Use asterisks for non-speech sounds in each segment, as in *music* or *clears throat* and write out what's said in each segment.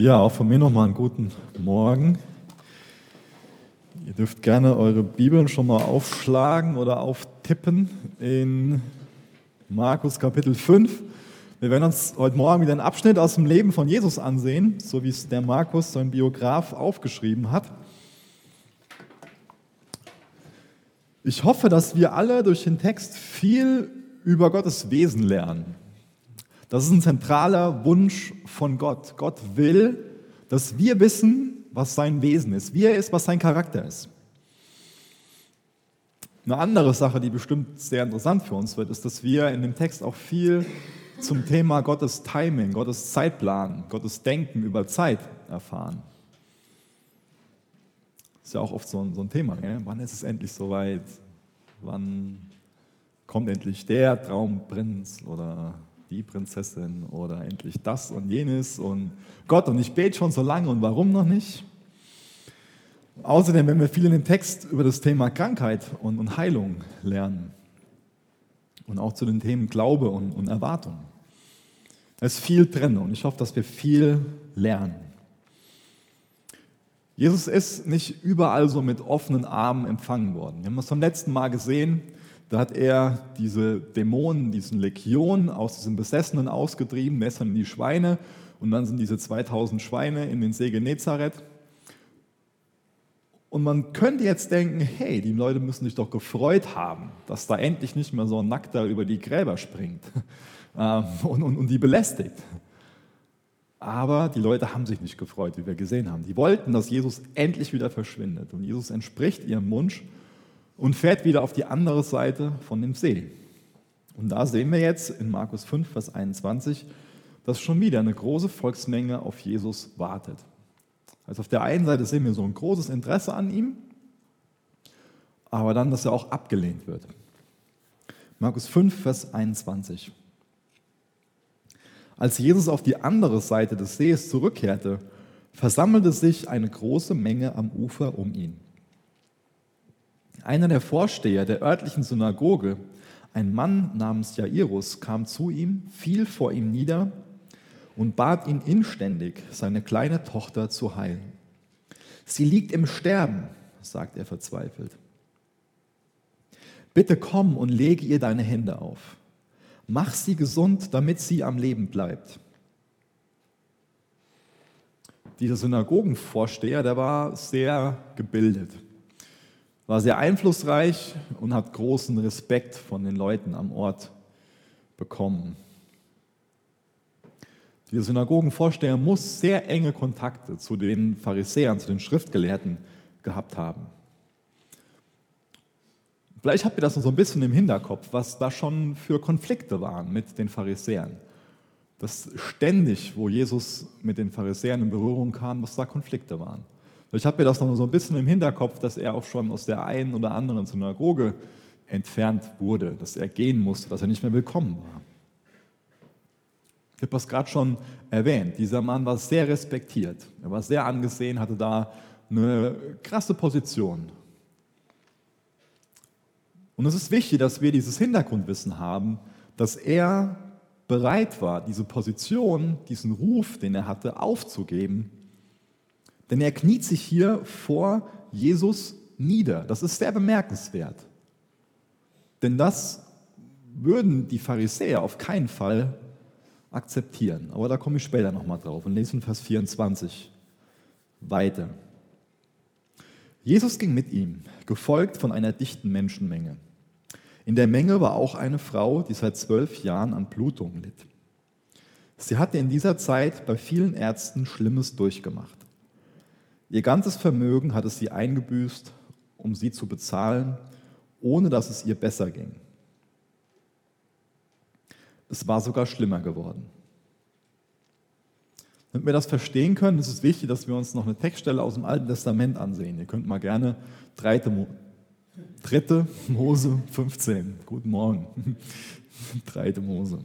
Ja, auch von mir nochmal einen guten Morgen. Ihr dürft gerne eure Bibeln schon mal aufschlagen oder auftippen in Markus Kapitel 5. Wir werden uns heute Morgen wieder einen Abschnitt aus dem Leben von Jesus ansehen, so wie es der Markus, sein Biograf, aufgeschrieben hat. Ich hoffe, dass wir alle durch den Text viel über Gottes Wesen lernen. Das ist ein zentraler Wunsch von Gott. Gott will, dass wir wissen, was sein Wesen ist, wie er ist, was sein Charakter ist. Eine andere Sache, die bestimmt sehr interessant für uns wird, ist, dass wir in dem Text auch viel zum Thema Gottes Timing, Gottes Zeitplan, Gottes Denken über Zeit erfahren. Ist ja auch oft so ein, so ein Thema. Gell? Wann ist es endlich soweit? Wann kommt endlich der Traumprinz oder die Prinzessin oder endlich das und jenes und Gott und ich bete schon so lange und warum noch nicht? Außerdem, wenn wir viel in dem Text über das Thema Krankheit und, und Heilung lernen und auch zu den Themen Glaube und, und Erwartung. Da ist viel drin und ich hoffe, dass wir viel lernen. Jesus ist nicht überall so mit offenen Armen empfangen worden. Wir haben das beim letzten Mal gesehen. Da hat er diese Dämonen, diesen Legionen aus diesem Besessenen ausgetrieben, in die Schweine und dann sind diese 2000 Schweine in den See Genezareth. Und man könnte jetzt denken, hey, die Leute müssen sich doch gefreut haben, dass da endlich nicht mehr so ein Nackter über die Gräber springt *laughs* ähm, und, und, und die belästigt. Aber die Leute haben sich nicht gefreut, wie wir gesehen haben. Die wollten, dass Jesus endlich wieder verschwindet. Und Jesus entspricht ihrem Wunsch und fährt wieder auf die andere Seite von dem See. Und da sehen wir jetzt in Markus 5, Vers 21, dass schon wieder eine große Volksmenge auf Jesus wartet. Also auf der einen Seite sehen wir so ein großes Interesse an ihm, aber dann, dass er auch abgelehnt wird. Markus 5, Vers 21. Als Jesus auf die andere Seite des Sees zurückkehrte, versammelte sich eine große Menge am Ufer um ihn. Einer der Vorsteher der örtlichen Synagoge, ein Mann namens Jairus, kam zu ihm, fiel vor ihm nieder und bat ihn inständig, seine kleine Tochter zu heilen. Sie liegt im Sterben, sagt er verzweifelt. Bitte komm und lege ihr deine Hände auf. Mach sie gesund, damit sie am Leben bleibt. Dieser Synagogenvorsteher, der war sehr gebildet war sehr einflussreich und hat großen Respekt von den Leuten am Ort bekommen. Der Synagogenvorsteher muss sehr enge Kontakte zu den Pharisäern, zu den Schriftgelehrten gehabt haben. Vielleicht habt ihr das noch so ein bisschen im Hinterkopf, was da schon für Konflikte waren mit den Pharisäern. Dass ständig, wo Jesus mit den Pharisäern in Berührung kam, dass da Konflikte waren. Ich habe mir das noch so ein bisschen im Hinterkopf, dass er auch schon aus der einen oder anderen Synagoge entfernt wurde, dass er gehen musste, dass er nicht mehr willkommen war. Ich habe das gerade schon erwähnt. Dieser Mann war sehr respektiert. Er war sehr angesehen, hatte da eine krasse Position. Und es ist wichtig, dass wir dieses Hintergrundwissen haben, dass er bereit war, diese Position, diesen Ruf, den er hatte, aufzugeben denn er kniet sich hier vor Jesus nieder. Das ist sehr bemerkenswert. Denn das würden die Pharisäer auf keinen Fall akzeptieren. Aber da komme ich später nochmal drauf und lese in Vers 24 weiter. Jesus ging mit ihm, gefolgt von einer dichten Menschenmenge. In der Menge war auch eine Frau, die seit zwölf Jahren an Blutung litt. Sie hatte in dieser Zeit bei vielen Ärzten Schlimmes durchgemacht. Ihr ganzes Vermögen hatte sie eingebüßt, um sie zu bezahlen, ohne dass es ihr besser ging. Es war sogar schlimmer geworden. Damit wir das verstehen können, ist es wichtig, dass wir uns noch eine Textstelle aus dem Alten Testament ansehen. Ihr könnt mal gerne 3. Mose 15, guten Morgen, *laughs* 3. Mose,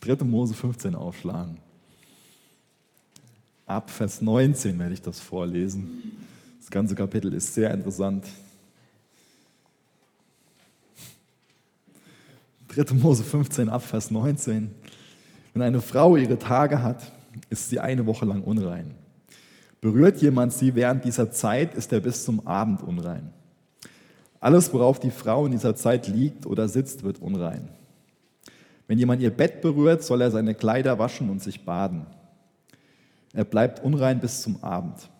3. Mose 15 aufschlagen. Ab Vers 19 werde ich das vorlesen. Das ganze Kapitel ist sehr interessant. 3. Mose 15 ab Vers 19. Wenn eine Frau ihre Tage hat, ist sie eine Woche lang unrein. Berührt jemand sie während dieser Zeit, ist er bis zum Abend unrein. Alles, worauf die Frau in dieser Zeit liegt oder sitzt, wird unrein. Wenn jemand ihr Bett berührt, soll er seine Kleider waschen und sich baden. Er bleibt unrein bis zum Abend.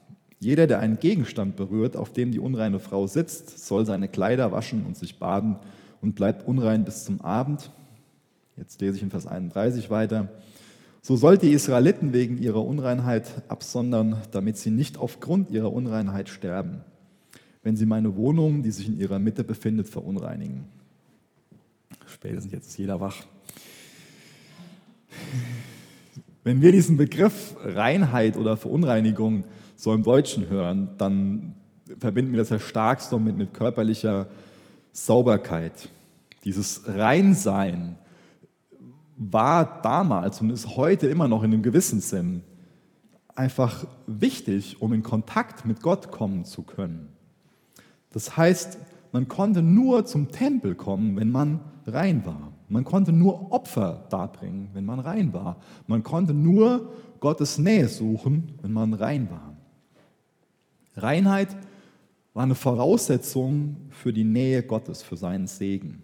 Jeder, der einen Gegenstand berührt, auf dem die unreine Frau sitzt, soll seine Kleider waschen und sich baden und bleibt unrein bis zum Abend. Jetzt lese ich in Vers 31 weiter. So sollt die Israeliten wegen ihrer Unreinheit absondern, damit sie nicht aufgrund ihrer Unreinheit sterben, wenn sie meine Wohnung, die sich in ihrer Mitte befindet, verunreinigen. Spätestens jetzt ist jeder wach. Wenn wir diesen Begriff Reinheit oder Verunreinigung so im Deutschen hören, dann verbinden wir das ja stark so mit, mit körperlicher Sauberkeit. Dieses Reinsein war damals und ist heute immer noch in einem gewissen Sinn einfach wichtig, um in Kontakt mit Gott kommen zu können. Das heißt, man konnte nur zum Tempel kommen, wenn man rein war. Man konnte nur Opfer darbringen, wenn man rein war. Man konnte nur Gottes Nähe suchen, wenn man rein war. Reinheit war eine Voraussetzung für die Nähe Gottes, für seinen Segen.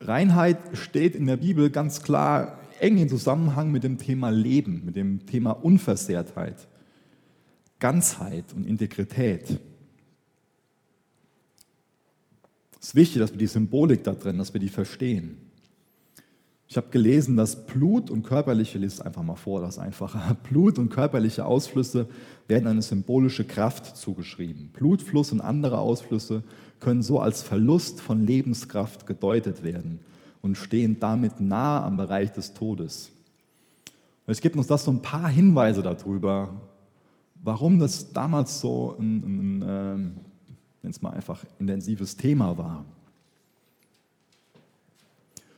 Reinheit steht in der Bibel ganz klar eng in Zusammenhang mit dem Thema Leben, mit dem Thema Unversehrtheit, Ganzheit und Integrität. Es ist wichtig, dass wir die Symbolik da drin, dass wir die verstehen. Ich habe gelesen, dass Blut und körperliche, lies einfach mal vor, das einfacher. *laughs* Blut und körperliche Ausflüsse werden eine symbolische Kraft zugeschrieben. Blutfluss und andere Ausflüsse können so als Verlust von Lebenskraft gedeutet werden und stehen damit nahe am Bereich des Todes. Es gibt uns das so ein paar Hinweise darüber, warum das damals so ein, ein, ein äh, mal einfach intensives Thema war.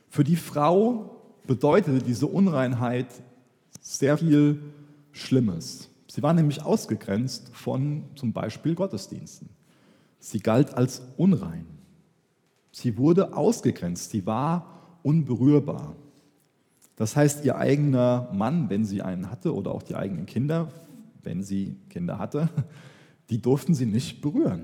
Für die Frau bedeutete diese Unreinheit sehr viel Schlimmes. Sie war nämlich ausgegrenzt von zum Beispiel Gottesdiensten. Sie galt als unrein. Sie wurde ausgegrenzt. Sie war unberührbar. Das heißt, ihr eigener Mann, wenn sie einen hatte, oder auch die eigenen Kinder, wenn sie Kinder hatte, *laughs* die durften sie nicht berühren.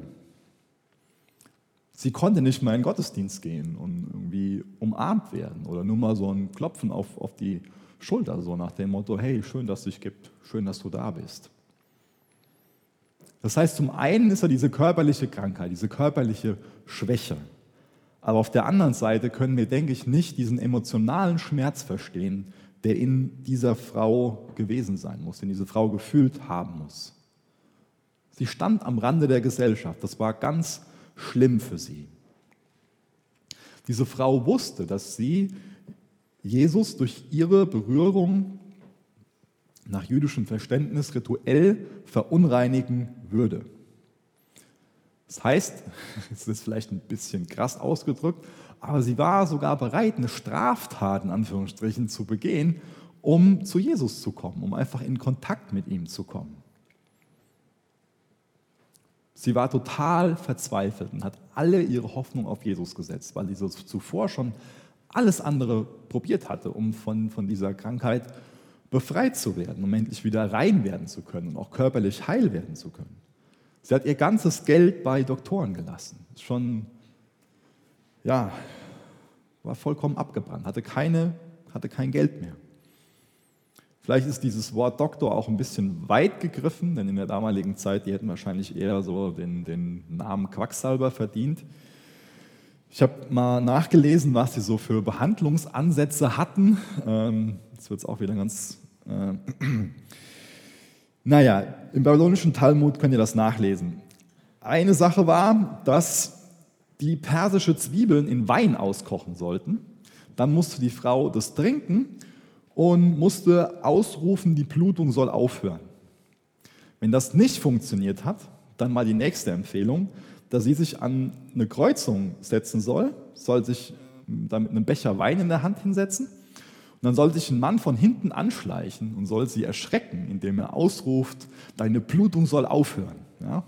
Sie konnte nicht mal in den Gottesdienst gehen und irgendwie umarmt werden oder nur mal so ein Klopfen auf, auf die Schulter, so nach dem Motto, hey, schön, dass es dich gibt, schön, dass du da bist. Das heißt, zum einen ist er diese körperliche Krankheit, diese körperliche Schwäche. Aber auf der anderen Seite können wir, denke ich, nicht diesen emotionalen Schmerz verstehen, der in dieser Frau gewesen sein muss, den diese Frau gefühlt haben muss. Sie stand am Rande der Gesellschaft. Das war ganz schlimm für sie. Diese Frau wusste, dass sie Jesus durch ihre Berührung nach jüdischem Verständnis rituell verunreinigen würde. Das heißt, *laughs* es ist vielleicht ein bisschen krass ausgedrückt, aber sie war sogar bereit, eine Straftat in Anführungsstrichen zu begehen, um zu Jesus zu kommen, um einfach in Kontakt mit ihm zu kommen. Sie war total verzweifelt und hat alle ihre Hoffnung auf Jesus gesetzt, weil sie zuvor schon alles andere probiert hatte, um von, von dieser Krankheit befreit zu werden, um endlich wieder rein werden zu können und auch körperlich heil werden zu können. Sie hat ihr ganzes Geld bei Doktoren gelassen. Schon, ja, war vollkommen abgebrannt, hatte, keine, hatte kein Geld mehr. Vielleicht ist dieses Wort Doktor auch ein bisschen weit gegriffen, denn in der damaligen Zeit, die hätten wahrscheinlich eher so den, den Namen Quacksalber verdient. Ich habe mal nachgelesen, was sie so für Behandlungsansätze hatten. Ähm, jetzt wird es auch wieder ganz... Äh, *clears throat* naja, im babylonischen Talmud könnt ihr das nachlesen. Eine Sache war, dass die persische Zwiebeln in Wein auskochen sollten. Dann musste die Frau das trinken und musste ausrufen, die Blutung soll aufhören. Wenn das nicht funktioniert hat, dann mal die nächste Empfehlung, dass sie sich an eine Kreuzung setzen soll, soll sich da mit einem Becher Wein in der Hand hinsetzen und dann soll sich ein Mann von hinten anschleichen und soll sie erschrecken, indem er ausruft, deine Blutung soll aufhören. Ja?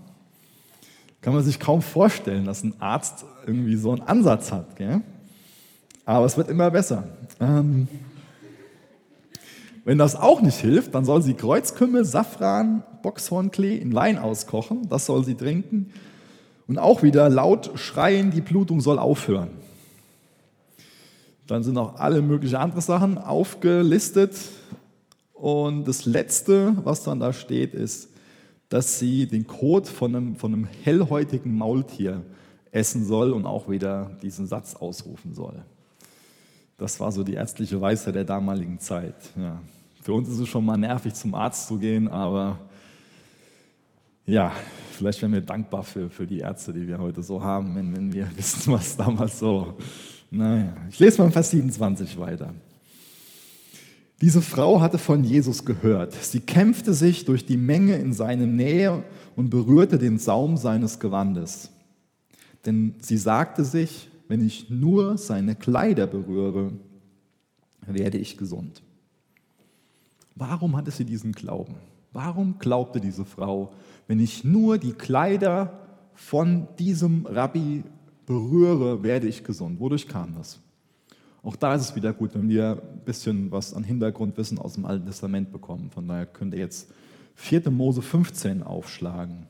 Kann man sich kaum vorstellen, dass ein Arzt irgendwie so einen Ansatz hat. Gell? Aber es wird immer besser. Ähm, Wenn das auch nicht hilft, dann soll sie Kreuzkümmel, Safran, Boxhornklee in Wein auskochen. Das soll sie trinken. Und auch wieder laut schreien, die Blutung soll aufhören. Dann sind auch alle möglichen andere Sachen aufgelistet. Und das Letzte, was dann da steht, ist, dass sie den Kot von einem, von einem hellhäutigen Maultier essen soll und auch wieder diesen Satz ausrufen soll. Das war so die ärztliche Weisheit der damaligen Zeit. Ja. Für uns ist es schon mal nervig, zum Arzt zu gehen, aber ja, vielleicht wären wir dankbar für, für die Ärzte, die wir heute so haben, wenn, wenn wir *laughs* wissen, was damals so. Naja, ich lese mal Vers 27 weiter. Diese Frau hatte von Jesus gehört. Sie kämpfte sich durch die Menge in seine Nähe und berührte den Saum seines Gewandes. Denn sie sagte sich, wenn ich nur seine Kleider berühre, werde ich gesund. Warum hatte sie diesen Glauben? Warum glaubte diese Frau, wenn ich nur die Kleider von diesem Rabbi berühre, werde ich gesund? Wodurch kam das? Auch da ist es wieder gut, wenn wir ein bisschen was an Hintergrundwissen aus dem Alten Testament bekommen. Von daher könnt ihr jetzt 4. Mose 15 aufschlagen.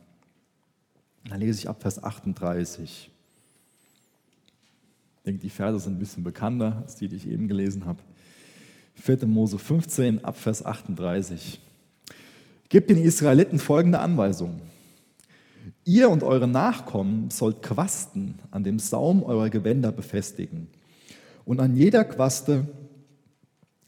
Da lese ich ab Vers 38. Ich denke, die Verse sind ein bisschen bekannter als die, die ich eben gelesen habe. 4. Mose 15, ab Vers 38. Gebt den Israeliten folgende Anweisung. Ihr und eure Nachkommen sollt Quasten an dem Saum eurer Gewänder befestigen und an jeder Quaste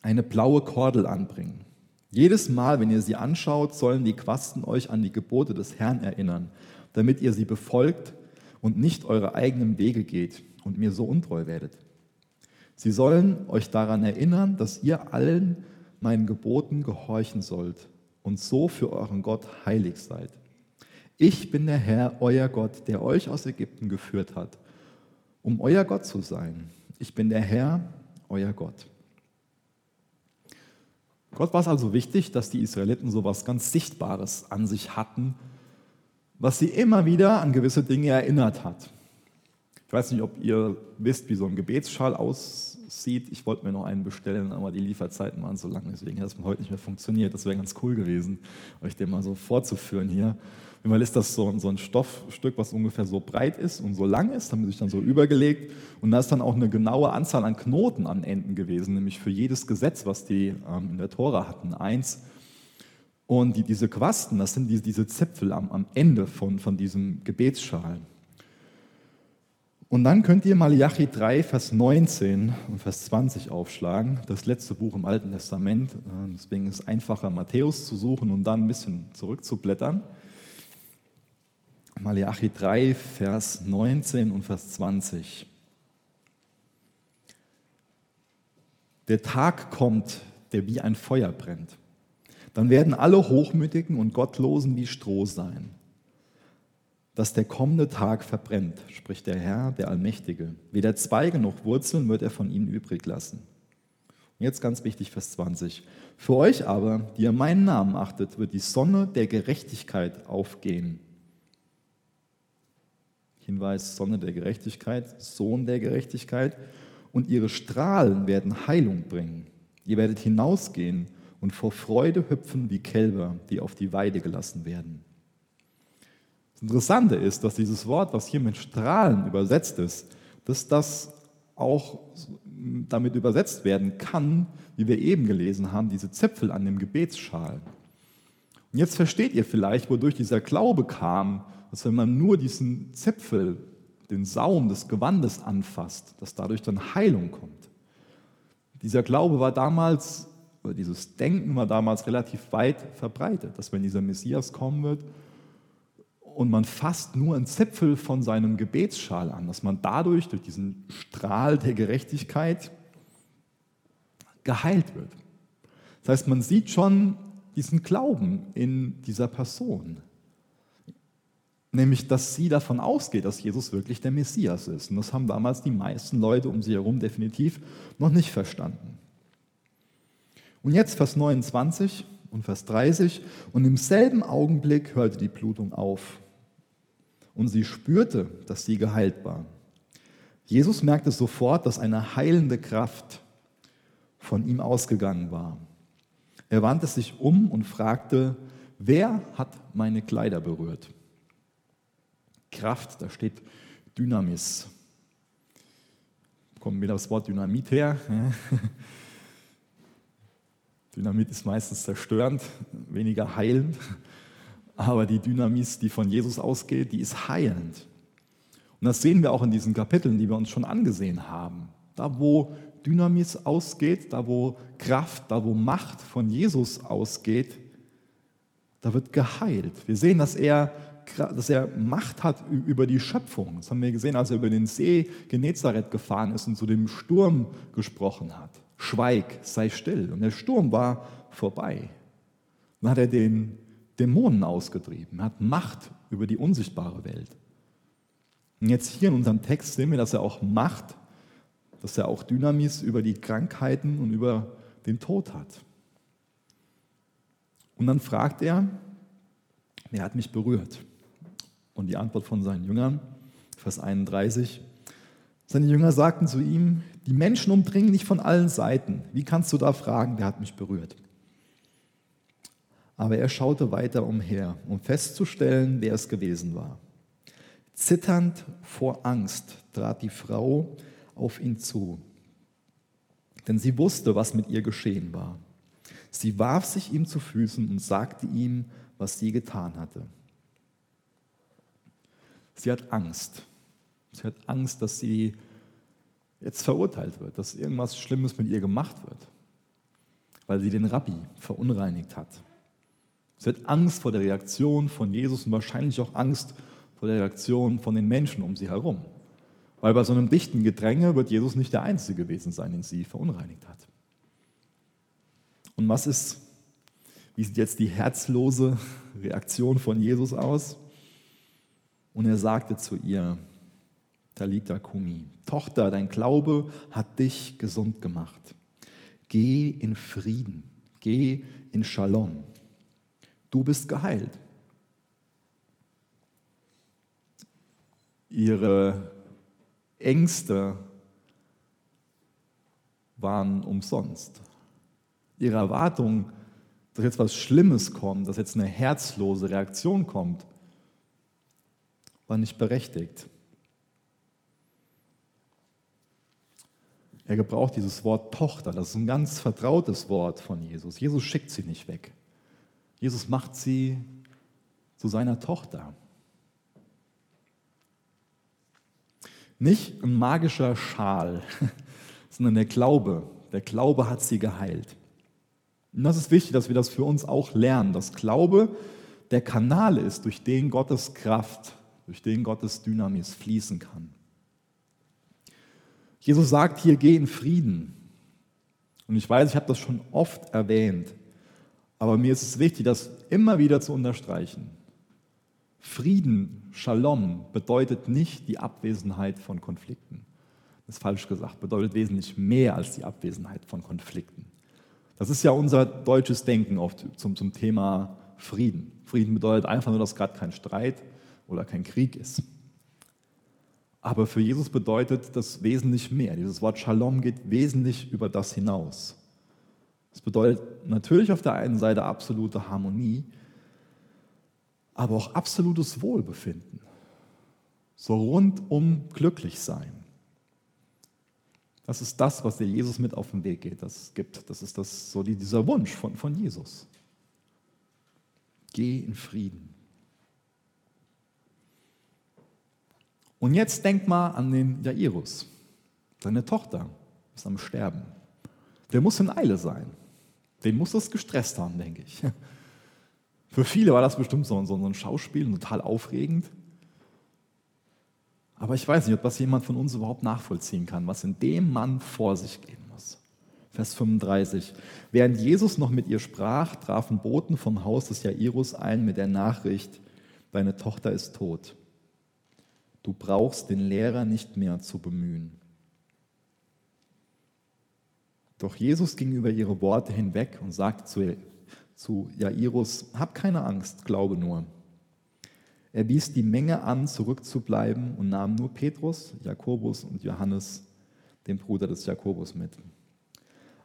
eine blaue Kordel anbringen. Jedes Mal, wenn ihr sie anschaut, sollen die Quasten euch an die Gebote des Herrn erinnern, damit ihr sie befolgt und nicht eure eigenen Wege geht und mir so untreu werdet. Sie sollen euch daran erinnern, dass ihr allen meinen Geboten gehorchen sollt und so für euren Gott heilig seid. Ich bin der Herr, euer Gott, der euch aus Ägypten geführt hat, um euer Gott zu sein. Ich bin der Herr, euer Gott. Gott war es also wichtig, dass die Israeliten so etwas ganz Sichtbares an sich hatten, was sie immer wieder an gewisse Dinge erinnert hat. Ich weiß nicht, ob ihr wisst, wie so ein Gebetsschal aussieht. Ich wollte mir noch einen bestellen, aber die Lieferzeiten waren so lang, deswegen hat es heute nicht mehr funktioniert. Das wäre ganz cool gewesen, euch den mal so vorzuführen hier. Einmal ist das so, so ein Stoffstück, was ungefähr so breit ist und so lang ist, sie sich dann so übergelegt. Und da ist dann auch eine genaue Anzahl an Knoten an Enden gewesen, nämlich für jedes Gesetz, was die ähm, in der Tora hatten, eins. Und die, diese Quasten, das sind die, diese Zipfel am, am Ende von, von diesem Gebetsschal. Und dann könnt ihr Malachi 3, Vers 19 und Vers 20 aufschlagen, das letzte Buch im Alten Testament. Deswegen ist es einfacher, Matthäus zu suchen und dann ein bisschen zurückzublättern. Malachi 3, Vers 19 und Vers 20. Der Tag kommt, der wie ein Feuer brennt. Dann werden alle Hochmütigen und Gottlosen wie Stroh sein. Dass der kommende Tag verbrennt, spricht der Herr, der Allmächtige. Weder Zweige noch Wurzeln wird er von ihnen übrig lassen. Und jetzt ganz wichtig, Vers 20. Für euch aber, die ihr meinen Namen achtet, wird die Sonne der Gerechtigkeit aufgehen Hinweis, Sonne der Gerechtigkeit, Sohn der Gerechtigkeit. Und ihre Strahlen werden Heilung bringen. Ihr werdet hinausgehen und vor Freude hüpfen wie Kälber, die auf die Weide gelassen werden. Interessante ist, dass dieses Wort, was hier mit Strahlen übersetzt ist, dass das auch damit übersetzt werden kann, wie wir eben gelesen haben, diese Zipfel an dem Gebetsschal. Und jetzt versteht ihr vielleicht, wodurch dieser Glaube kam, dass wenn man nur diesen Zipfel, den Saum des Gewandes anfasst, dass dadurch dann Heilung kommt. Dieser Glaube war damals, oder dieses Denken war damals relativ weit verbreitet, dass wenn dieser Messias kommen wird und man fasst nur einen Zipfel von seinem Gebetsschal an, dass man dadurch, durch diesen Strahl der Gerechtigkeit, geheilt wird. Das heißt, man sieht schon diesen Glauben in dieser Person nämlich dass sie davon ausgeht, dass Jesus wirklich der Messias ist. Und das haben damals die meisten Leute um sie herum definitiv noch nicht verstanden. Und jetzt Vers 29 und Vers 30. Und im selben Augenblick hörte die Blutung auf. Und sie spürte, dass sie geheilt war. Jesus merkte sofort, dass eine heilende Kraft von ihm ausgegangen war. Er wandte sich um und fragte, wer hat meine Kleider berührt? Kraft, da steht Dynamis. Kommt wieder das Wort Dynamit her. Dynamit ist meistens zerstörend, weniger heilend. Aber die Dynamis, die von Jesus ausgeht, die ist heilend. Und das sehen wir auch in diesen Kapiteln, die wir uns schon angesehen haben. Da, wo Dynamis ausgeht, da, wo Kraft, da, wo Macht von Jesus ausgeht, da wird geheilt. Wir sehen, dass er, dass er Macht hat über die Schöpfung. Das haben wir gesehen, als er über den See Genezareth gefahren ist und zu dem Sturm gesprochen hat. Schweig, sei still. Und der Sturm war vorbei. Dann hat er den Dämonen ausgetrieben, er hat Macht über die unsichtbare Welt. Und jetzt hier in unserem Text sehen wir, dass er auch Macht, dass er auch Dynamis über die Krankheiten und über den Tod hat. Und dann fragt er, wer hat mich berührt? Und die Antwort von seinen Jüngern, Vers 31, seine Jünger sagten zu ihm, die Menschen umdringen dich von allen Seiten. Wie kannst du da fragen, wer hat mich berührt? Aber er schaute weiter umher, um festzustellen, wer es gewesen war. Zitternd vor Angst trat die Frau auf ihn zu, denn sie wusste, was mit ihr geschehen war. Sie warf sich ihm zu Füßen und sagte ihm, was sie getan hatte. Sie hat Angst. Sie hat Angst, dass sie jetzt verurteilt wird, dass irgendwas Schlimmes mit ihr gemacht wird, weil sie den Rabbi verunreinigt hat. Sie hat Angst vor der Reaktion von Jesus und wahrscheinlich auch Angst vor der Reaktion von den Menschen um sie herum. Weil bei so einem dichten Gedränge wird Jesus nicht der Einzige gewesen sein, den sie verunreinigt hat. Und was ist, wie sieht jetzt die herzlose Reaktion von Jesus aus? Und er sagte zu ihr, Talita Kumi, Tochter, dein Glaube hat dich gesund gemacht. Geh in Frieden, geh in Shalom. Du bist geheilt. Ihre Ängste waren umsonst. Ihre Erwartung, dass jetzt was Schlimmes kommt, dass jetzt eine herzlose Reaktion kommt, war nicht berechtigt. Er gebraucht dieses Wort Tochter, das ist ein ganz vertrautes Wort von Jesus. Jesus schickt sie nicht weg. Jesus macht sie zu seiner Tochter. Nicht ein magischer Schal, *laughs* sondern der Glaube. Der Glaube hat sie geheilt. Und das ist wichtig, dass wir das für uns auch lernen, dass Glaube der Kanal ist, durch den Gottes Kraft, durch den Gottes Dynamis fließen kann. Jesus sagt hier, geh in Frieden. Und ich weiß, ich habe das schon oft erwähnt, aber mir ist es wichtig, das immer wieder zu unterstreichen. Frieden, Shalom, bedeutet nicht die Abwesenheit von Konflikten. Das ist falsch gesagt, bedeutet wesentlich mehr als die Abwesenheit von Konflikten. Das ist ja unser deutsches Denken oft zum, zum Thema Frieden. Frieden bedeutet einfach nur, dass gerade kein Streit oder kein Krieg ist. Aber für Jesus bedeutet das wesentlich mehr. Dieses Wort Shalom geht wesentlich über das hinaus. Es bedeutet natürlich auf der einen Seite absolute Harmonie, aber auch absolutes Wohlbefinden. So rundum glücklich sein. Das ist das, was dir Jesus mit auf den Weg geht, das gibt. Das ist das, so dieser Wunsch von, von Jesus. Geh in Frieden. Und jetzt denk mal an den Jairus. Seine Tochter ist am Sterben. Der muss in Eile sein. Den muss das gestresst haben, denke ich. *laughs* Für viele war das bestimmt so, ein Schauspiel, total aufregend. Aber ich weiß nicht, ob das jemand von uns überhaupt nachvollziehen kann, was in dem Mann vor sich gehen muss. Vers 35. Während Jesus noch mit ihr sprach, trafen Boten vom Haus des Jairus ein mit der Nachricht, deine Tochter ist tot. Du brauchst den Lehrer nicht mehr zu bemühen. Doch Jesus ging über ihre Worte hinweg und sagte zu, zu Jairus, hab keine Angst, glaube nur. Er wies die Menge an, zurückzubleiben und nahm nur Petrus, Jakobus und Johannes, den Bruder des Jakobus, mit.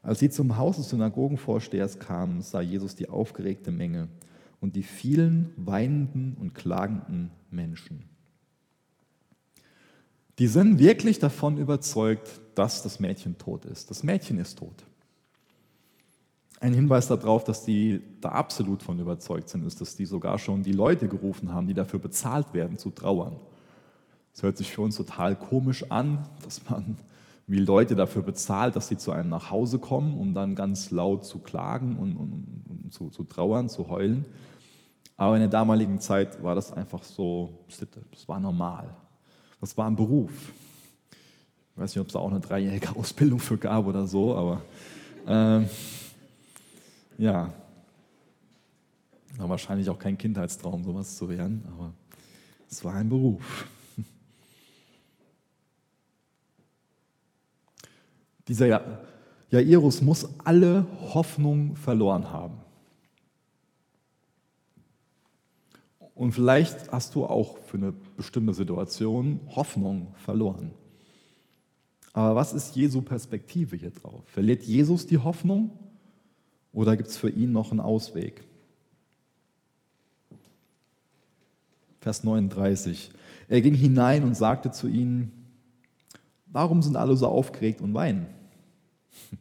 Als sie zum Haus des Synagogenvorstehers kamen, sah Jesus die aufgeregte Menge und die vielen weinenden und klagenden Menschen. Die sind wirklich davon überzeugt, dass das Mädchen tot ist. Das Mädchen ist tot. Ein Hinweis darauf, dass die da absolut von überzeugt sind, ist, dass die sogar schon die Leute gerufen haben, die dafür bezahlt werden, zu trauern. Es hört sich für uns total komisch an, dass man wie Leute dafür bezahlt, dass sie zu einem nach Hause kommen, um dann ganz laut zu klagen und, und, und zu, zu, trauern, zu heulen. Aber in der damaligen Zeit war das einfach so das war normal. Das war ein Beruf. Ich weiß nicht, ob es da auch eine dreijährige Ausbildung für gab oder so, aber ähm, ja, war wahrscheinlich auch kein Kindheitstraum, sowas zu werden, aber es war ein Beruf. *laughs* Dieser Jairus muss alle Hoffnung verloren haben. Und vielleicht hast du auch für eine bestimmte Situation Hoffnung verloren. Aber was ist Jesu Perspektive hier drauf? Verliert Jesus die Hoffnung oder gibt es für ihn noch einen Ausweg? Vers 39. Er ging hinein und sagte zu ihnen, warum sind alle so aufgeregt und weinen? *laughs*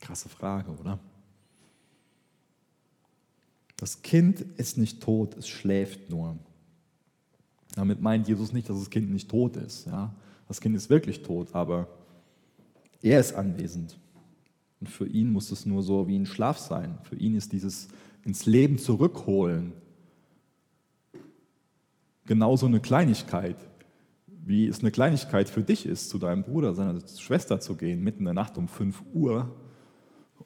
Krasse Frage, oder? Das Kind ist nicht tot, es schläft nur. Damit meint Jesus nicht, dass das Kind nicht tot ist. Ja? Das Kind ist wirklich tot, aber er ist anwesend. Und für ihn muss es nur so wie ein Schlaf sein. Für ihn ist dieses ins Leben zurückholen genauso eine Kleinigkeit, wie es eine Kleinigkeit für dich ist, zu deinem Bruder, seiner Schwester zu gehen, mitten in der Nacht um 5 Uhr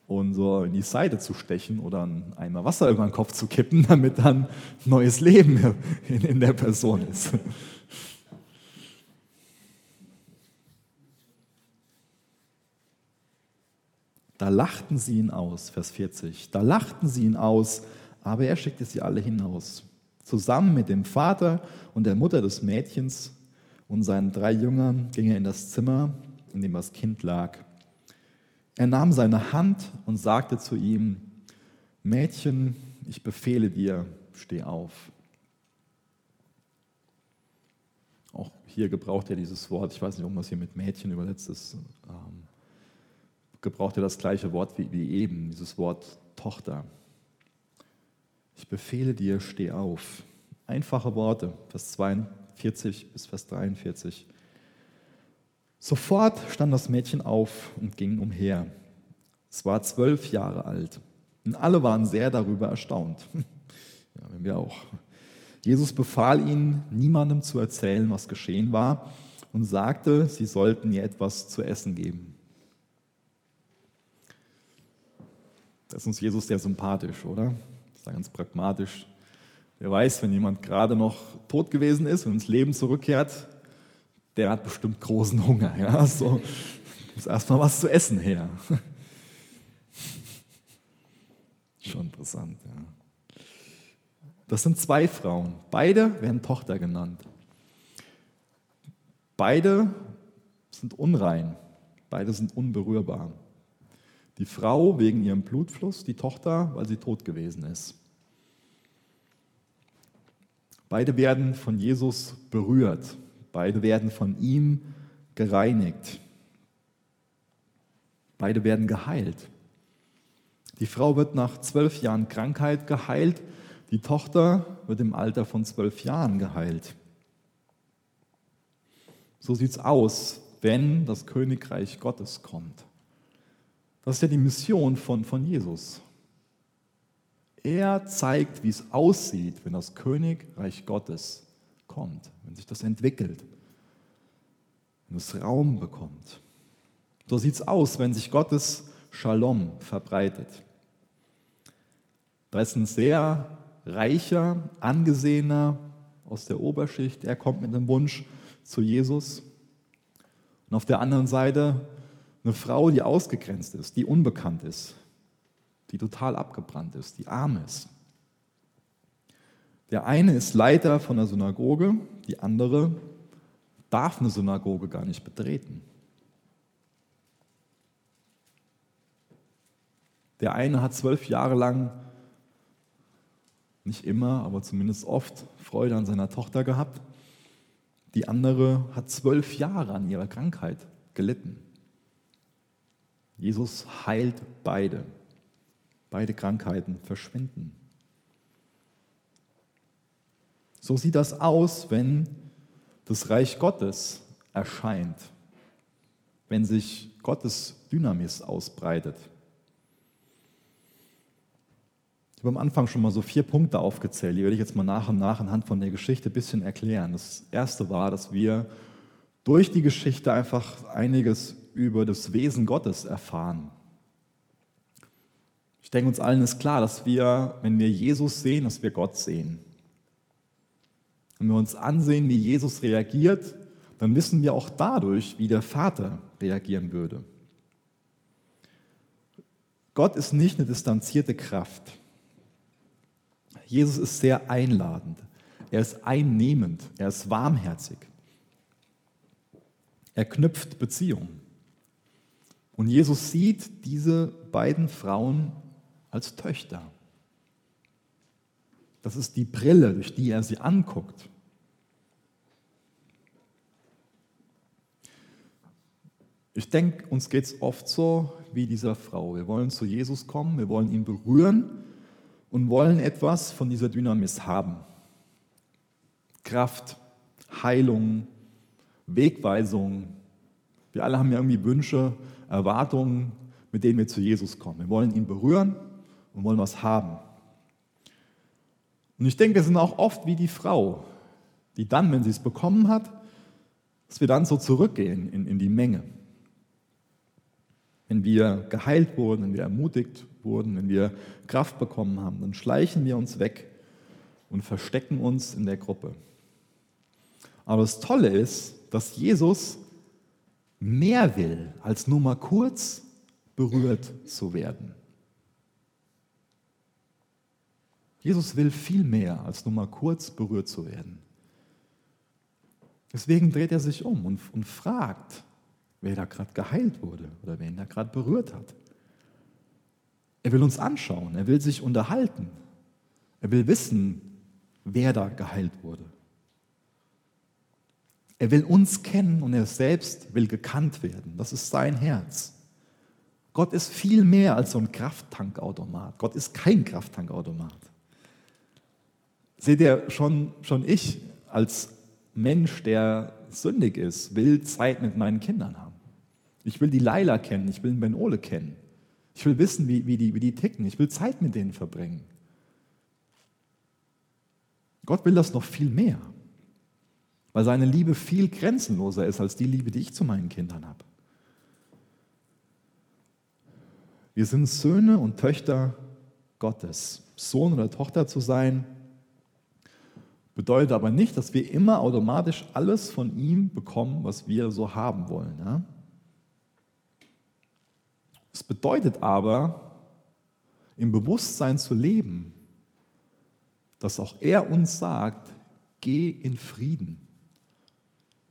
und so in die Seite zu stechen oder einen Eimer Wasser über den Kopf zu kippen, *laughs* damit dann neues Leben in, in der Person ist. Da lachten sie ihn aus, Vers 40. Da lachten sie ihn aus, aber er schickte sie alle hinaus. Zusammen mit dem Vater und der Mutter des Mädchens und seinen drei Jüngern ging er in das Zimmer, in dem das Kind lag. Er nahm seine Hand und sagte zu ihm, Mädchen, ich befehle dir, steh auf. Auch hier gebraucht er dieses Wort, ich weiß nicht, ob man es hier mit Mädchen übersetzt ist, ähm, gebraucht er das gleiche Wort wie, wie eben, dieses Wort Tochter. Ich befehle dir, steh auf. Einfache Worte, Vers 42. 40 bis Vers 43. Sofort stand das Mädchen auf und ging umher. Es war zwölf Jahre alt. Und alle waren sehr darüber erstaunt. *laughs* Ja, wir auch. Jesus befahl ihnen, niemandem zu erzählen, was geschehen war, und sagte, sie sollten ihr etwas zu essen geben. Das ist uns Jesus sehr sympathisch, oder? Das ist ganz pragmatisch. Wer weiß, wenn jemand gerade noch tot gewesen ist und ins Leben zurückkehrt, der hat bestimmt großen Hunger. Ja? So, muss erstmal was zu essen her. *laughs* Schon interessant. Ja. Das sind zwei Frauen. Beide werden Tochter genannt. Beide sind unrein. Beide sind unberührbar. Die Frau wegen ihrem Blutfluss, die Tochter, weil sie tot gewesen ist. Beide werden von Jesus berührt. Beide werden von ihm gereinigt. Beide werden geheilt. Die Frau wird nach zwölf Jahren Krankheit geheilt. Die Tochter wird im Alter von zwölf Jahren geheilt. So sieht es aus, wenn das Königreich Gottes kommt. Das ist ja die Mission von, von Jesus. Er zeigt, wie es aussieht, wenn das Königreich Gottes kommt, wenn sich das entwickelt, wenn es Raum bekommt. So sieht es aus, wenn sich Gottes Shalom verbreitet. Da ist ein sehr reicher, angesehener aus der Oberschicht, er kommt mit einem Wunsch zu Jesus. Und auf der anderen Seite eine Frau, die ausgegrenzt ist, die unbekannt ist, die total abgebrannt ist, die arm ist. Der eine ist Leiter von der Synagoge, die andere darf eine Synagoge gar nicht betreten. Der eine hat zwölf Jahre lang, nicht immer, aber zumindest oft, Freude an seiner Tochter gehabt. Die andere hat zwölf Jahre an ihrer Krankheit gelitten. Jesus heilt beide. Beide Krankheiten verschwinden. So sieht das aus, wenn das Reich Gottes erscheint, wenn sich Gottes Dynamis ausbreitet. Ich habe am Anfang schon mal so vier Punkte aufgezählt, die werde ich jetzt mal nach und nach anhand von der Geschichte ein bisschen erklären. Das erste war, dass wir durch die Geschichte einfach einiges über das Wesen Gottes erfahren. Ich denke, uns allen ist klar, dass wir, wenn wir Jesus sehen, dass wir Gott sehen. Wenn wir uns ansehen, wie Jesus reagiert, dann wissen wir auch dadurch, wie der Vater reagieren würde. Gott ist nicht eine distanzierte Kraft. Jesus ist sehr einladend. Er ist einnehmend. Er ist warmherzig. Er knüpft Beziehungen. Und Jesus sieht diese beiden Frauen als Töchter. Das ist die Brille, durch die er sie anguckt. Ich denke, uns geht es oft so wie dieser Frau. Wir wollen zu Jesus kommen, wir wollen ihn berühren und wollen etwas von dieser Dynamis haben. Kraft, Heilung, Wegweisung. Wir alle haben ja irgendwie Wünsche, Erwartungen, mit denen wir zu Jesus kommen. Wir wollen ihn berühren und wollen was haben. Und ich denke, wir sind auch oft wie die Frau, die dann, wenn sie es bekommen hat, dass wir dann so zurückgehen in, in die Menge wenn wir geheilt wurden, wenn wir ermutigt wurden, wenn wir Kraft bekommen haben, dann schleichen wir uns weg und verstecken uns in der Gruppe. Aber das Tolle ist, dass Jesus mehr will, als nur mal kurz berührt zu werden. Jesus will viel mehr, als nur mal kurz berührt zu werden. Deswegen dreht er sich um und, und fragt, wer da gerade geheilt wurde oder wer ihn da gerade berührt hat. Er will uns anschauen, er will sich unterhalten, er will wissen, wer da geheilt wurde. Er will uns kennen und er selbst will gekannt werden. Das ist sein Herz. Gott ist viel mehr als so ein Krafttankautomat. Gott ist kein Krafttankautomat. Seht ihr, schon, schon ich als Mensch, der sündig ist, will Zeit mit meinen Kindern haben. Ich will die Laila kennen, ich will den Ben Ole kennen. Ich will wissen, wie, wie, die, wie die ticken. Ich will Zeit mit denen verbringen. Gott will das noch viel mehr, weil seine Liebe viel grenzenloser ist als die Liebe, die ich zu meinen Kindern habe. Wir sind Söhne und Töchter Gottes. Sohn oder Tochter zu sein, bedeutet aber nicht, dass wir immer automatisch alles von ihm bekommen, was wir so haben wollen. Ja? Es bedeutet aber, im Bewusstsein zu leben, dass auch er uns sagt, geh in Frieden.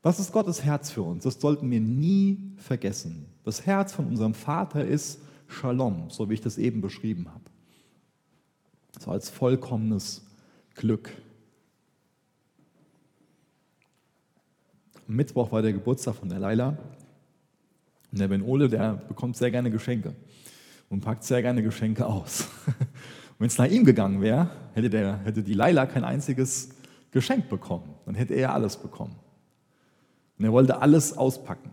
Was ist Gottes Herz für uns? Das sollten wir nie vergessen. Das Herz von unserem Vater ist Shalom, so wie ich das eben beschrieben habe. So als vollkommenes Glück. Am Mittwoch war der Geburtstag von der Leila. Und der Ben Ole, der bekommt sehr gerne Geschenke und packt sehr gerne Geschenke aus. *laughs* Wenn es nach ihm gegangen wäre, hätte, der, hätte die Laila kein einziges Geschenk bekommen. Dann hätte er alles bekommen. Und er wollte alles auspacken.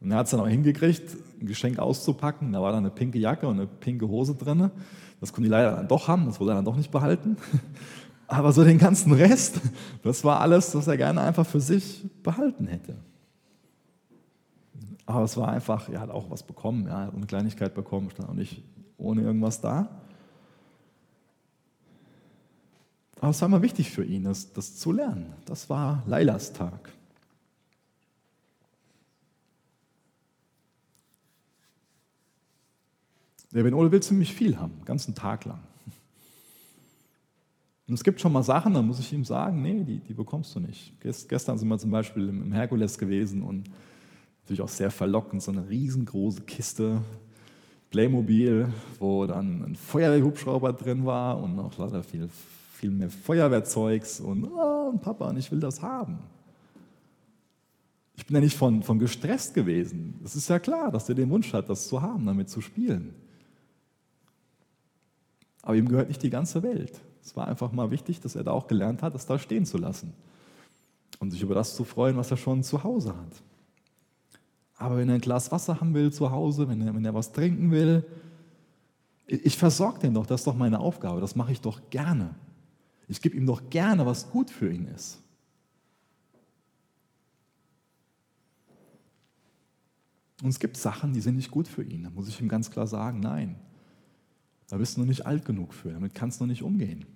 Und er hat es dann auch hingekriegt, ein Geschenk auszupacken. Da war dann eine pinke Jacke und eine pinke Hose drin. Das konnte die Laila dann doch haben, das wollte er dann doch nicht behalten. *laughs* Aber so den ganzen Rest, das war alles, was er gerne einfach für sich behalten hätte. Aber es war einfach, er hat auch was bekommen, ja, eine Kleinigkeit bekommen, stand auch nicht ohne irgendwas da. Aber es war immer wichtig für ihn, das, das zu lernen. Das war Lailas Tag. Der Ben Ole will ziemlich viel haben, den ganzen Tag lang. Und es gibt schon mal Sachen, da muss ich ihm sagen, nee, die, die bekommst du nicht. Gestern sind wir zum Beispiel im Herkules gewesen und natürlich auch sehr verlockend, so eine riesengroße Kiste Playmobil, wo dann ein Feuerwehrhubschrauber drin war und noch leider viel, viel mehr Feuerwehrzeugs und oh, Papa, und ich will das haben. Ich bin ja nicht von, von gestresst gewesen. Es ist ja klar, dass er den Wunsch hat, das zu haben, damit zu spielen. Aber ihm gehört nicht die ganze Welt. Es war einfach mal wichtig, dass er da auch gelernt hat, das da stehen zu lassen und sich über das zu freuen, was er schon zu Hause hat. Aber wenn er ein Glas Wasser haben will zu Hause, wenn er, wenn er was trinken will, ich versorge den doch, das ist doch meine Aufgabe, das mache ich doch gerne. Ich gebe ihm doch gerne, was gut für ihn ist. Und es gibt Sachen, die sind nicht gut für ihn. Da muss ich ihm ganz klar sagen, nein. Da bist du noch nicht alt genug für, damit kannst du noch nicht umgehen.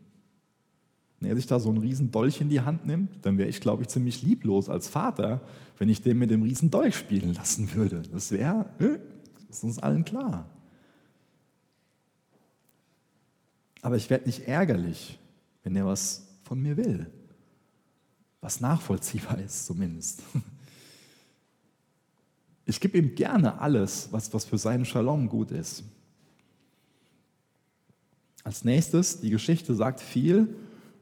Wenn er sich da so einen riesen Dolch in die Hand nimmt, dann wäre ich, glaube ich, ziemlich lieblos als Vater, wenn ich den mit dem riesen Dolch spielen lassen würde. Das wäre, äh, ist uns allen klar. Aber ich werde nicht ärgerlich, wenn er was von mir will. Was nachvollziehbar ist zumindest. *laughs* Ich gebe ihm gerne alles, was, was für seinen Shalom gut ist. Als nächstes, die Geschichte sagt viel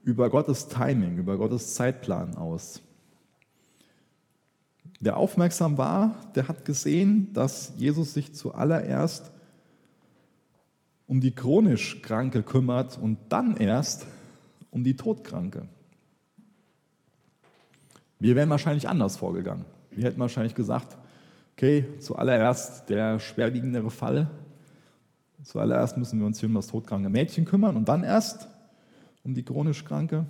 über Gottes Timing, über Gottes Zeitplan aus. Wer aufmerksam war, der hat gesehen, dass Jesus sich zuallererst um die chronisch Kranke kümmert und dann erst um die Todkranke. Wir wären wahrscheinlich anders vorgegangen. Wir hätten wahrscheinlich gesagt, okay, zuallererst der schwerwiegendere Fall. Zuallererst müssen wir uns hier um das todkranke Mädchen kümmern und dann erst um die chronisch Kranke?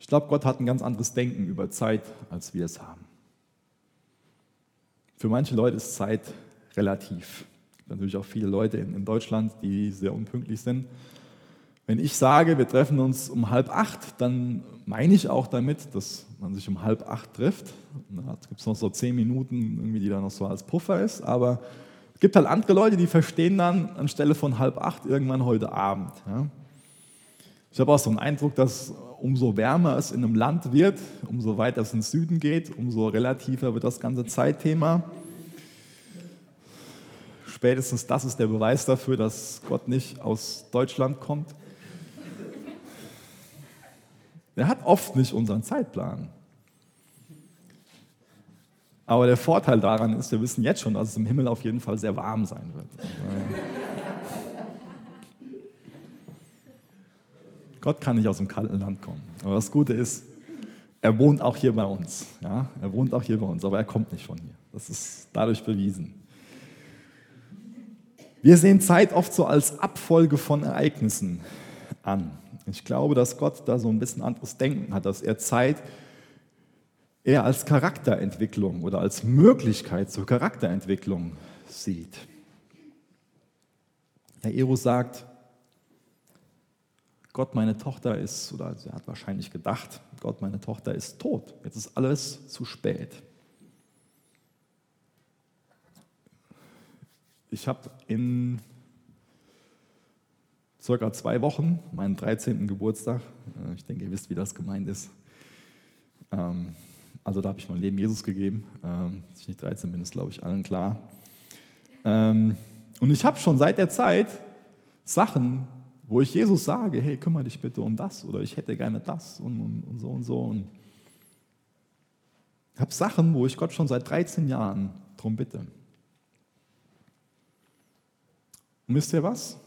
Ich glaube, Gott hat ein ganz anderes Denken über Zeit, als wir es haben. Für manche Leute ist Zeit relativ. Es gibt natürlich auch viele Leute in, Deutschland, die sehr unpünktlich sind. Wenn ich sage, wir treffen uns um halb acht, dann meine ich auch damit, dass man sich um halb acht trifft. Da gibt es noch so zehn Minuten, irgendwie, die da noch so als Puffer ist. Aber gibt halt andere Leute, die verstehen dann anstelle von halb acht irgendwann heute Abend. Ja. Ich habe auch so einen Eindruck, dass umso wärmer es in einem Land wird, umso weiter es ins Süden geht, umso relativer wird das ganze Zeitthema. Spätestens das ist der Beweis dafür, dass Gott nicht aus Deutschland kommt. Er hat oft nicht unseren Zeitplan. Aber der Vorteil daran ist, wir wissen jetzt schon, dass es im Himmel auf jeden Fall sehr warm sein wird. Gott kann nicht aus dem kalten Land kommen. Aber das Gute ist, er wohnt auch hier bei uns. Ja? Er wohnt auch hier bei uns, aber er kommt nicht von hier. Das ist dadurch bewiesen. Wir sehen Zeit oft so als Abfolge von Ereignissen an. Ich glaube, dass Gott da so ein bisschen anderes Denken hat, dass er Zeit eher als Charakterentwicklung oder als Möglichkeit zur Charakterentwicklung sieht. Herr Ero sagt, Gott, meine Tochter ist, oder er hat wahrscheinlich gedacht, Gott, meine Tochter ist tot. Jetzt ist alles zu spät. Ich habe in circa zwei Wochen meinen 13. Geburtstag. Ich denke, ihr wisst, wie das gemeint ist. Ähm, also da habe ich mein Leben Jesus gegeben. Ähm, ich nicht 13 bin, ist, glaube ich, allen klar. Ähm, und ich habe schon seit der Zeit Sachen, wo ich Jesus sage, hey, kümmere dich bitte um das oder ich hätte gerne das und, und, und so und so. Und ich habe Sachen, wo ich Gott schon seit 13 Jahren darum bitte. Und wisst ihr was?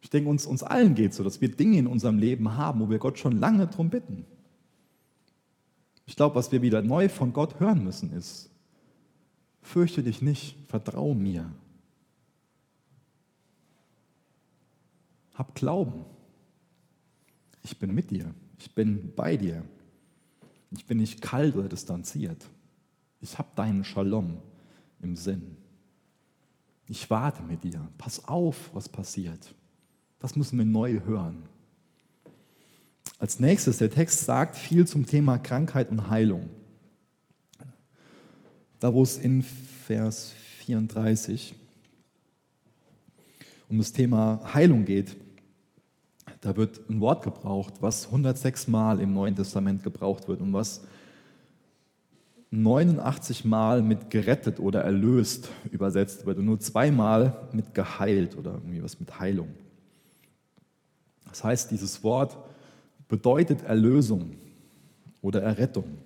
Ich denke, uns, uns allen geht so, dass wir Dinge in unserem Leben haben, wo wir Gott schon lange darum bitten. Ich glaube, was wir wieder neu von Gott hören müssen, ist, fürchte dich nicht, vertraue mir. Hab Glauben. Ich bin mit dir. Ich bin bei dir. Ich bin nicht kalt oder distanziert. Ich habe deinen Shalom im Sinn. Ich warte mit dir. Pass auf, was passiert. Das müssen wir neu hören. Als nächstes, der Text sagt viel zum Thema Krankheit und Heilung. Da wo es in Vers 34 um das Thema Heilung geht, da wird ein Wort gebraucht, was 106 Mal im Neuen Testament gebraucht wird und was 89 Mal mit gerettet oder erlöst übersetzt wird und nur zweimal mit geheilt oder irgendwie was mit Heilung. Das heißt, dieses Wort bedeutet Erlösung oder Errettung.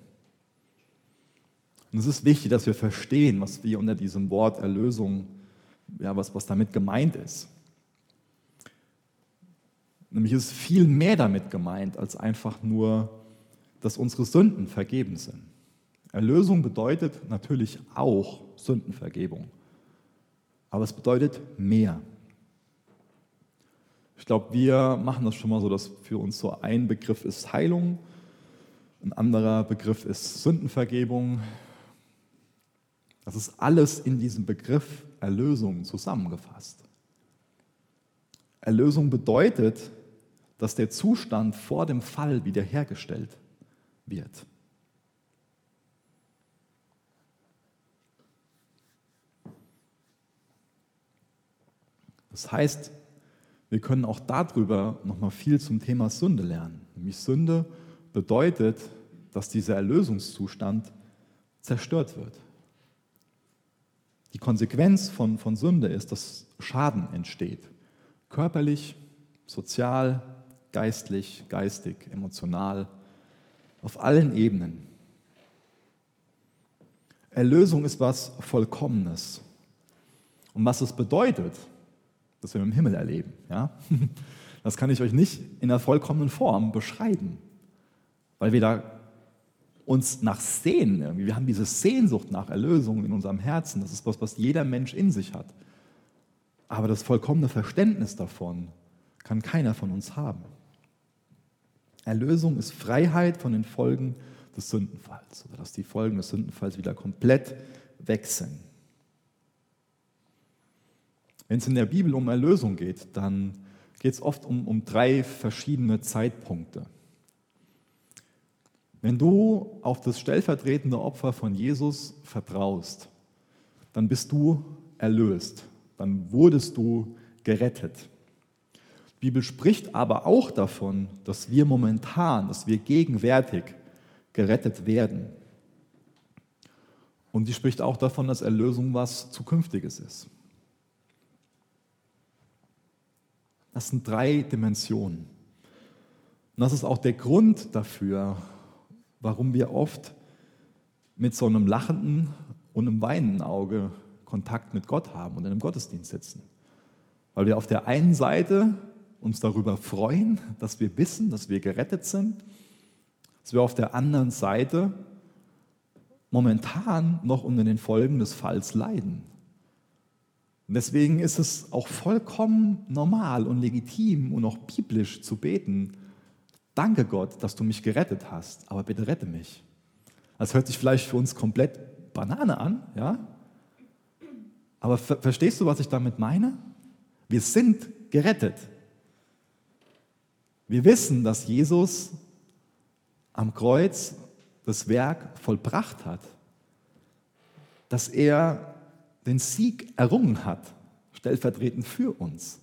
Und es ist wichtig, dass wir verstehen, was wir unter diesem Wort Erlösung, ja, was, was damit gemeint ist. Nämlich ist viel mehr damit gemeint, als einfach nur, dass unsere Sünden vergeben sind. Erlösung bedeutet natürlich auch Sündenvergebung. Aber es bedeutet mehr. Ich glaube, wir machen das schon mal so, dass für uns so ein Begriff ist Heilung, ein anderer Begriff ist Sündenvergebung. Das ist alles in diesem Begriff Erlösung zusammengefasst. Erlösung bedeutet, dass der Zustand vor dem Fall wiederhergestellt wird. Das heißt, wir können auch darüber nochmal viel zum Thema Sünde lernen. Nämlich Sünde bedeutet, dass dieser Erlösungszustand zerstört wird. Die Konsequenz von, von Sünde ist, dass Schaden entsteht. Körperlich, sozial, geistlich, geistig, emotional, auf allen Ebenen. Erlösung ist was Vollkommenes. Und was es bedeutet, das wir im Himmel erleben. Ja? *laughs* Das kann ich euch nicht in der vollkommenen Form beschreiben, weil wir da uns nach sehen. Wir haben diese Sehnsucht nach Erlösung in unserem Herzen. Das ist was, was jeder Mensch in sich hat. Aber das vollkommene Verständnis davon kann keiner von uns haben. Erlösung ist Freiheit von den Folgen des Sündenfalls oder dass die Folgen des Sündenfalls wieder komplett weg sind. Wenn es in der Bibel um Erlösung geht, dann geht es oft um, um drei verschiedene Zeitpunkte. Wenn du auf das stellvertretende Opfer von Jesus vertraust, dann bist du erlöst, dann wurdest du gerettet. Die Bibel spricht aber auch davon, dass wir momentan, dass wir gegenwärtig gerettet werden. Und sie spricht auch davon, dass Erlösung was Zukünftiges ist. Das sind drei Dimensionen. Und das ist auch der Grund dafür, warum wir oft mit so einem lachenden und einem weinenden Auge Kontakt mit Gott haben und in einem Gottesdienst sitzen. Weil wir auf der einen Seite uns darüber freuen, dass wir wissen, dass wir gerettet sind, dass wir auf der anderen Seite momentan noch unter den Folgen des Falls leiden. Und deswegen ist es auch vollkommen normal und legitim und auch biblisch zu beten, danke Gott, dass du mich gerettet hast, aber bitte rette mich. Das hört sich vielleicht für uns komplett Banane an, ja? Aber ver verstehst du, was ich damit meine? Wir sind gerettet. Wir wissen, dass Jesus am Kreuz das Werk vollbracht hat, dass er den Sieg errungen hat, stellvertretend für uns.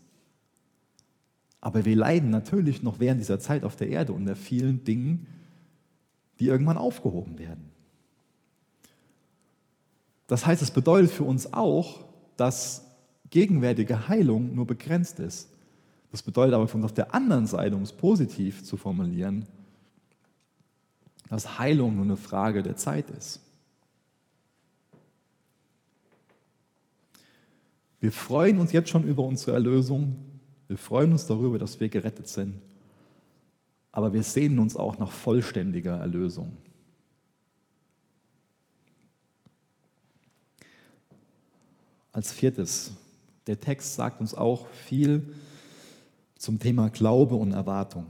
Aber wir leiden natürlich noch während dieser Zeit auf der Erde unter vielen Dingen, die irgendwann aufgehoben werden. Das heißt, es bedeutet für uns auch, dass gegenwärtige Heilung nur begrenzt ist. Das bedeutet aber für uns auf der anderen Seite, um es positiv zu formulieren, dass Heilung nur eine Frage der Zeit ist. Wir freuen uns jetzt schon über unsere Erlösung. Wir freuen uns darüber, dass wir gerettet sind. Aber wir sehnen uns auch nach vollständiger Erlösung. Als viertes, der Text sagt uns auch viel zum Thema Glaube und Erwartung.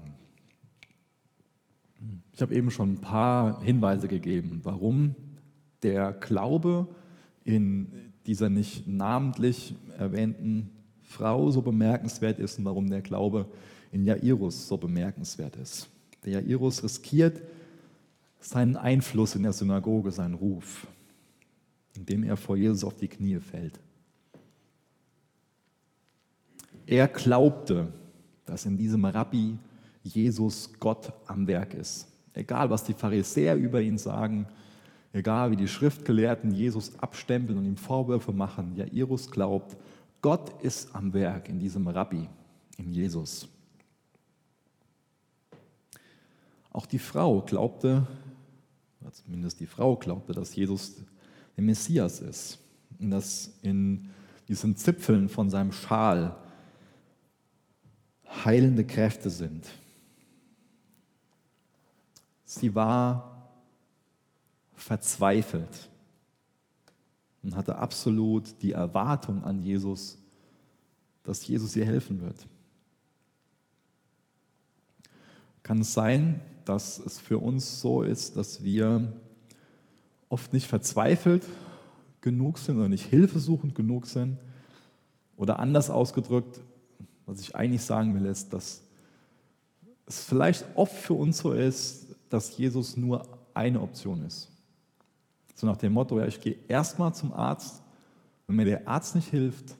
Ich habe eben schon ein paar Hinweise gegeben, warum der Glaube in dieser nicht namentlich erwähnten Frau so bemerkenswert ist und warum der Glaube in Jairus so bemerkenswert ist. Der Jairus riskiert seinen Einfluss in der Synagoge, seinen Ruf, indem er vor Jesus auf die Knie fällt. Er glaubte, dass in diesem Rabbi Jesus Gott am Werk ist. Egal, was die Pharisäer über ihn sagen, Egal wie die Schriftgelehrten Jesus abstempeln und ihm Vorwürfe machen, Jairus glaubt, Gott ist am Werk in diesem Rabbi, in Jesus. Auch die Frau glaubte, zumindest die Frau glaubte, dass Jesus der Messias ist und dass in diesen Zipfeln von seinem Schal heilende Kräfte sind. Sie war verzweifelt und hatte absolut die Erwartung an Jesus, dass Jesus ihr helfen wird. Kann es sein, dass es für uns so ist, dass wir oft nicht verzweifelt genug sind oder nicht hilfesuchend genug sind? Oder anders ausgedrückt, was ich eigentlich sagen will, ist, dass es vielleicht oft für uns so ist, dass Jesus nur eine Option ist. So nach dem Motto, ja, ich gehe erstmal zum Arzt, wenn mir der Arzt nicht hilft,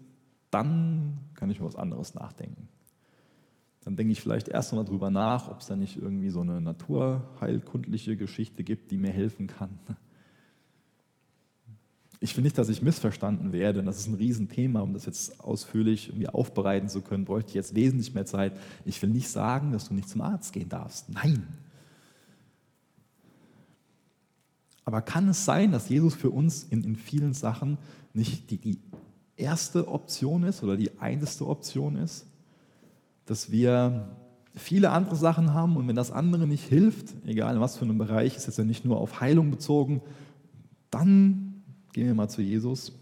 dann kann ich über was anderes nachdenken. Dann denke ich vielleicht erst mal darüber nach, ob es da nicht irgendwie so eine naturheilkundliche Geschichte gibt, die mir helfen kann. Ich will nicht, dass ich missverstanden werde. Das ist ein Riesenthema, um das jetzt ausführlich irgendwie aufbereiten zu können, bräuchte ich jetzt wesentlich mehr Zeit. Ich will nicht sagen, dass du nicht zum Arzt gehen darfst. Nein. Aber kann es sein, dass Jesus für uns in, in vielen Sachen nicht die, die erste Option ist oder die einzige Option ist? Dass wir viele andere Sachen haben und wenn das andere nicht hilft, egal in was für einem Bereich, ist jetzt ja nicht nur auf Heilung bezogen, dann Gehen wir mal zu Jesus.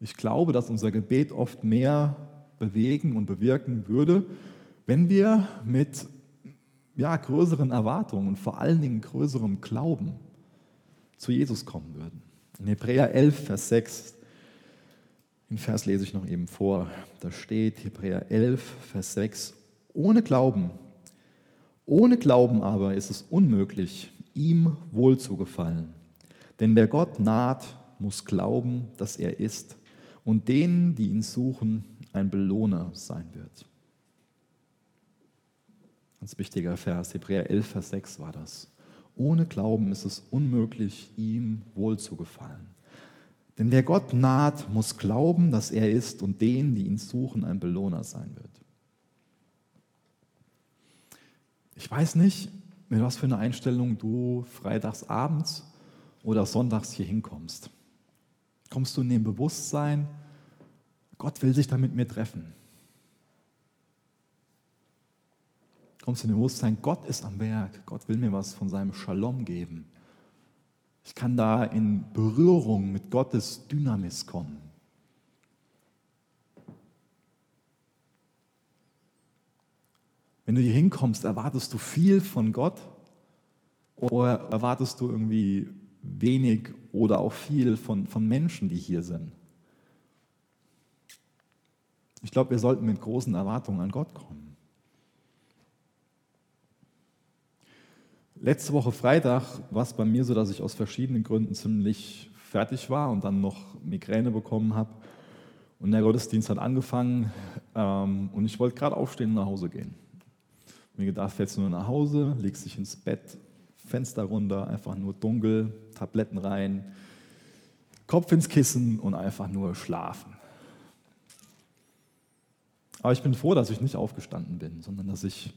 Ich glaube, dass unser Gebet oft mehr bewegen und bewirken würde, wenn wir mit ja, größeren Erwartungen und vor allen Dingen größerem Glauben zu Jesus kommen würden. In Hebräer 11, Vers 6, den Vers lese ich noch eben vor. Da steht Hebräer 11, Vers 6, ohne Glauben, ohne Glauben aber ist es unmöglich, ihm wohlzugefallen. Denn wer Gott naht, muss glauben, dass er ist und denen, die ihn suchen, ein Belohner sein wird. Ganz wichtiger Vers, Hebräer 11, Vers 6 war das. Ohne Glauben ist es unmöglich, ihm wohlzugefallen. Denn wer Gott naht, muss glauben, dass er ist und denen, die ihn suchen, ein Belohner sein wird. Ich weiß nicht, mit was für einer Einstellung du freitags abends oder sonntags hier hinkommst. Kommst du in dem Bewusstsein, Gott will sich da mit mir treffen. Kommst du in dem Bewusstsein, Gott ist am Werk, Gott will mir was von seinem Shalom geben. Ich kann da in Berührung mit Gottes Dynamis kommen. Wenn du hier hinkommst, erwartest du viel von Gott oder erwartest du irgendwie wenig oder auch viel von, von Menschen, die hier sind? Ich glaube, wir sollten mit großen Erwartungen an Gott kommen. Letzte Woche Freitag war es bei mir so, dass ich aus verschiedenen Gründen ziemlich fertig war und dann noch Migräne bekommen habe. Und der Gottesdienst hat angefangen ähm, und ich wollte gerade aufstehen und nach Hause gehen. Mir gedacht, fällst du nur nach Hause, legst dich ins Bett, Fenster runter, einfach nur dunkel, Tabletten rein, Kopf ins Kissen und einfach nur schlafen. Aber ich bin froh, dass ich nicht aufgestanden bin, sondern dass ich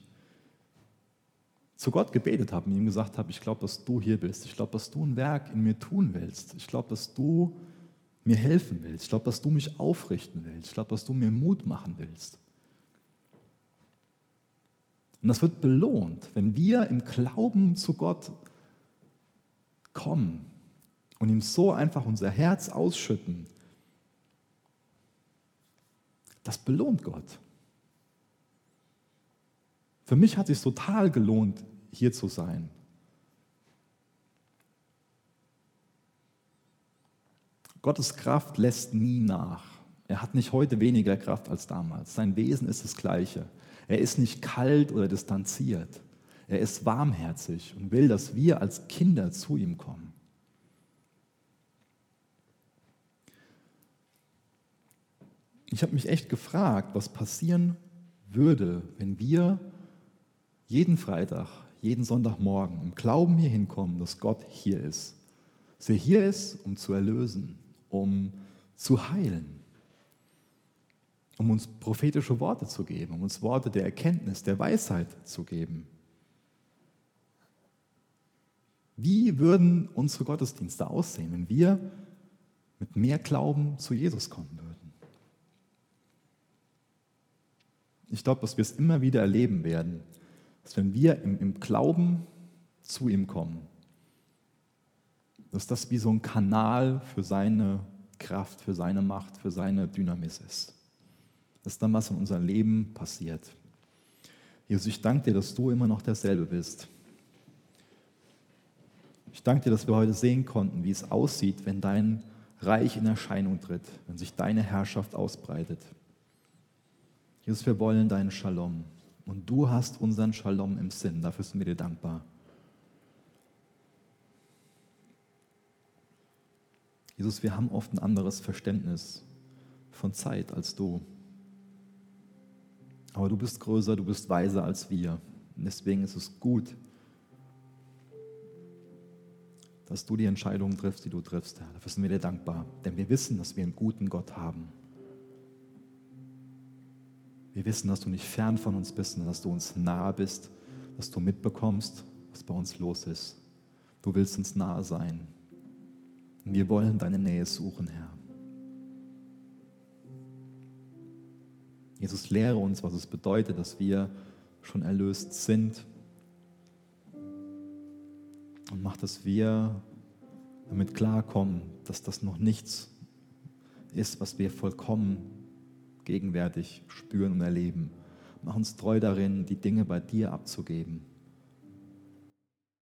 zu Gott gebetet habe und ihm gesagt habe, ich glaube, dass du hier bist. Ich glaube, dass du ein Werk in mir tun willst. Ich glaube, dass du mir helfen willst. Ich glaube, dass du mich aufrichten willst. Ich glaube, dass du mir Mut machen willst. Und das wird belohnt, wenn wir im Glauben zu Gott kommen und ihm so einfach unser Herz ausschütten. Das belohnt Gott. Für mich hat es sich total gelohnt, hier zu sein. Gottes Kraft lässt nie nach. Er hat nicht heute weniger Kraft als damals. Sein Wesen ist das gleiche. Er ist nicht kalt oder distanziert. Er ist warmherzig und will, dass wir als Kinder zu ihm kommen. Ich habe mich echt gefragt, was passieren würde, wenn wir jeden Freitag, jeden Sonntagmorgen im Glauben hier hinkommen, dass Gott hier ist. Dass er hier ist, um zu erlösen, um zu heilen, um uns prophetische Worte zu geben, um uns Worte der Erkenntnis, der Weisheit zu geben. Wie würden unsere Gottesdienste aussehen, wenn wir mit mehr Glauben zu Jesus kommen würden? Ich glaube, dass wir es immer wieder erleben werden, dass wenn wir im, im Glauben zu ihm kommen, dass das wie so ein Kanal für seine Kraft, für seine Macht, für seine Dynamis ist. Dass dann was in unserem Leben passiert. Jesus, ich danke dir, dass du immer noch derselbe bist. Ich danke dir, dass wir heute sehen konnten, wie es aussieht, wenn dein Reich in Erscheinung tritt, wenn sich deine Herrschaft ausbreitet. Jesus, wir wollen deinen Shalom. Und du hast unseren Shalom im Sinn. Dafür sind wir dir dankbar. Jesus, wir haben oft ein anderes Verständnis von Zeit als du. Aber du bist größer, du bist weiser als wir. Und deswegen ist es gut, dass du die Entscheidungen triffst, die du triffst, Herr. Dafür sind wir dir dankbar. Denn wir wissen, dass wir einen guten Gott haben. Wir wissen, dass du nicht fern von uns bist, sondern dass du uns nahe bist, dass du mitbekommst, was bei uns los ist. Du willst uns nahe sein. Und wir wollen deine Nähe suchen, Herr. Jesus, lehre uns, was es bedeutet, dass wir schon erlöst sind. Und mach, dass wir damit klarkommen, dass das noch nichts ist, was wir vollkommen gegenwärtig spüren und erleben. Mach uns treu darin, die Dinge bei dir abzugeben